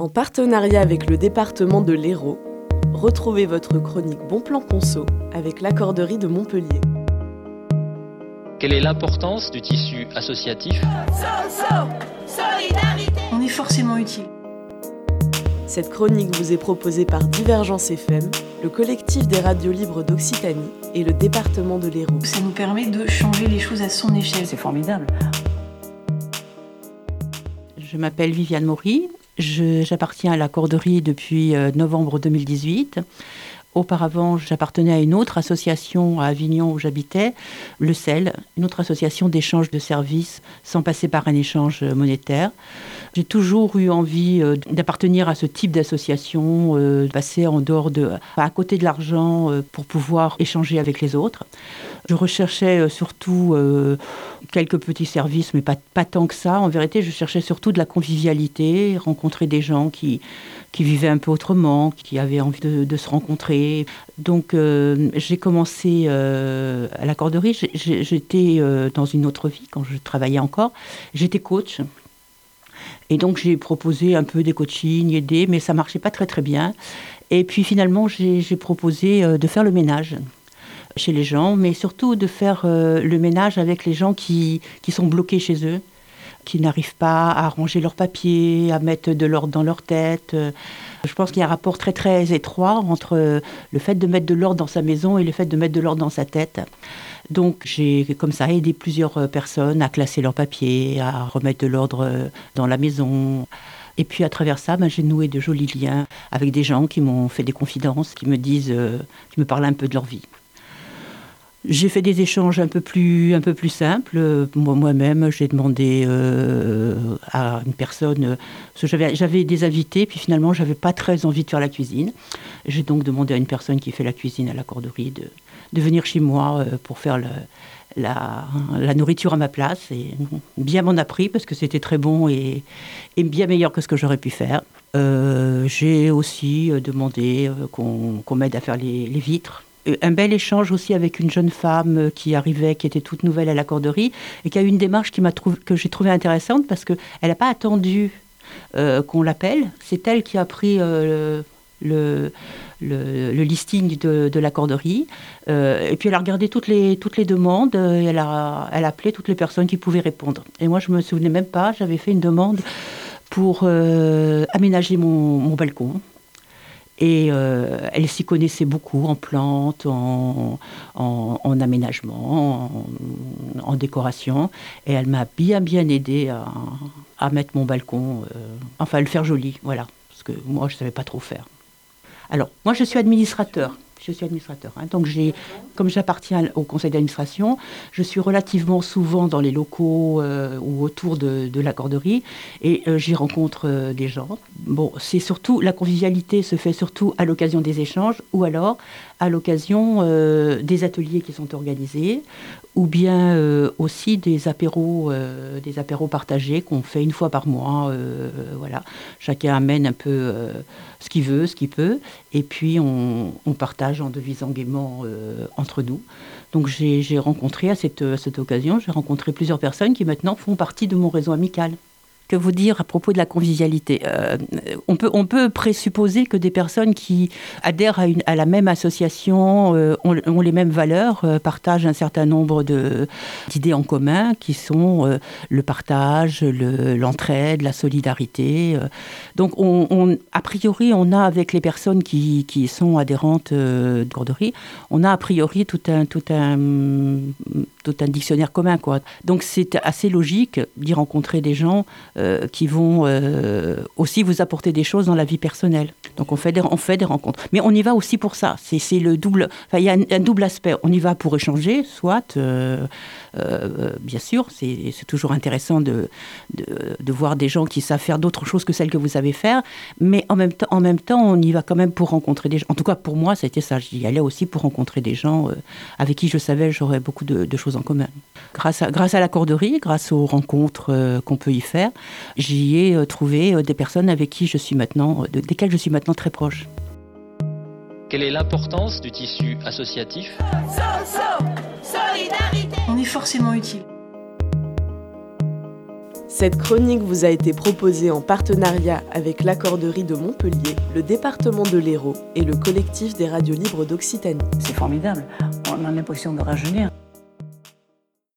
En partenariat avec le département de l'Hérault, retrouvez votre chronique Bon Plan Conso avec l'accorderie de Montpellier. Quelle est l'importance du tissu associatif? On est forcément utile. Cette chronique vous est proposée par Divergence FM, le collectif des radios libres d'Occitanie et le département de l'Hérault. Ça nous permet de changer les choses à son échelle. C'est formidable. Je m'appelle Viviane Maury, j'appartiens à la corderie depuis euh, novembre 2018. Auparavant, j'appartenais à une autre association à Avignon où j'habitais, le CEL, une autre association d'échange de services sans passer par un échange monétaire. J'ai toujours eu envie euh, d'appartenir à ce type d'association, euh, de passer en dehors de, à côté de l'argent pour pouvoir échanger avec les autres. Je recherchais surtout quelques petits services, mais pas, pas tant que ça. En vérité, je cherchais surtout de la convivialité, rencontrer des gens qui, qui vivaient un peu autrement, qui avaient envie de, se rencontrer. Donc euh, j'ai commencé euh, à la corderie. J'étais euh, dans une autre vie quand je travaillais encore. J'étais coach. Et donc j'ai proposé un peu des coachings, aider, mais ça marchait pas très très bien. Et puis finalement j'ai proposé de faire le ménage chez les gens, mais surtout de faire le ménage avec les gens qui sont bloqués chez eux, qui n'arrivent pas à ranger leurs papiers, à mettre de l'ordre dans leur tête. Je pense qu'il y a un rapport très très étroit entre le fait de mettre de l'ordre dans sa maison et le fait de mettre de l'ordre dans sa tête. Donc j'ai comme ça aidé plusieurs personnes à classer leurs papiers, à remettre de l'ordre dans la maison. Et puis à travers ça, ben, j'ai noué de jolis liens avec des gens qui m'ont fait des confidences, qui me disent, euh, qui me parlent un peu de leur vie. J'ai fait des échanges un peu plus, un peu plus simples. Moi-même, j'ai demandé euh, à une personne, j'avais des invités, puis finalement, j'avais pas très envie de faire la cuisine. J'ai donc demandé à une personne qui fait la cuisine à la corderie de, venir chez moi euh, pour faire la, la, nourriture à ma place. Et bien m'en a pris parce que c'était très bon et, et, bien meilleur que ce que j'aurais pu faire. Euh, j'ai aussi demandé qu'on m'aide à faire les, les vitres un bel échange aussi avec une jeune femme euh, qui arrivait, qui était toute nouvelle à la corderie, et qui a eu une démarche que j'ai trouvée intéressante parce qu'elle n'a pas attendu euh, qu'on l'appelle. C'est elle qui a pris le, listing de, la corderie. et puis elle a regardé toutes les, demandes, elle a, elle a appelé toutes les personnes qui pouvaient répondre. Et moi, je me souvenais même pas, j'avais fait une demande pour aménager mon balcon. Et euh, elle s'y connaissait beaucoup en plantes, en, aménagement, en, décoration. Et elle m'a bien, bien aidé à, mettre mon balcon, euh, enfin, à le faire joli, voilà. Parce que moi, je ne savais pas trop faire. Alors, moi, je suis administrateur je suis administrateur. Hein. Donc, j'ai, comme j'appartiens au conseil d'administration, je suis relativement souvent dans les locaux euh, ou autour de, la corderie et euh, j'y rencontre euh, des gens. Bon, c'est surtout, la convivialité se fait surtout à l'occasion des échanges ou alors à l'occasion des ateliers qui sont organisés ou bien aussi des apéros, des apéros partagés qu'on fait une fois par mois. voilà, chacun amène un peu ce qu'il veut, ce qu'il peut, et puis on, partage en devisant gaiement euh, entre nous. Donc j'ai rencontré à cette occasion, j'ai rencontré plusieurs personnes qui maintenant font partie de mon réseau amical. Que vous dire à propos de la convivialité euh, on, peut, on peut présupposer que des personnes qui adhèrent à, une, à la même association euh, ont, les mêmes valeurs, euh, partagent un certain nombre d'idées en commun qui sont le partage, l'entraide, la solidarité. donc, on, a priori, on a avec les personnes qui, qui sont adhérentes de Corderie, on a a priori tout un, tout un, tout un dictionnaire commun. Quoi. Donc, c'est assez logique d'y rencontrer des gens euh, qui vont euh, aussi vous apporter des choses dans la vie personnelle. Donc on fait des, on fait des rencontres. Mais on y va aussi pour ça. C'est le double. il y a un, double aspect. On y va pour échanger, soit, euh, bien sûr, c'est toujours intéressant de, de, voir des gens qui savent faire d'autres choses que celles que vous savez faire. Mais en même, temps, en même temps, on y va quand même pour rencontrer des gens. En tout cas, pour moi, c'était ça. J'y allais aussi pour rencontrer des gens avec qui je savais j'aurais beaucoup de, de, choses en commun. Grâce à, grâce à la corderie, grâce aux rencontres qu'on peut y faire, j'y ai euh, trouvé euh, des personnes avec qui je suis maintenant, euh, desquelles je suis maintenant très proche. Quelle est l'importance du tissu associatif? On est forcément utile. Cette chronique vous a été proposée en partenariat avec l'accorderie de Montpellier, le département de l'Hérault et le collectif des radios libres d'Occitanie. C'est formidable, on a l'impression de rajeunir.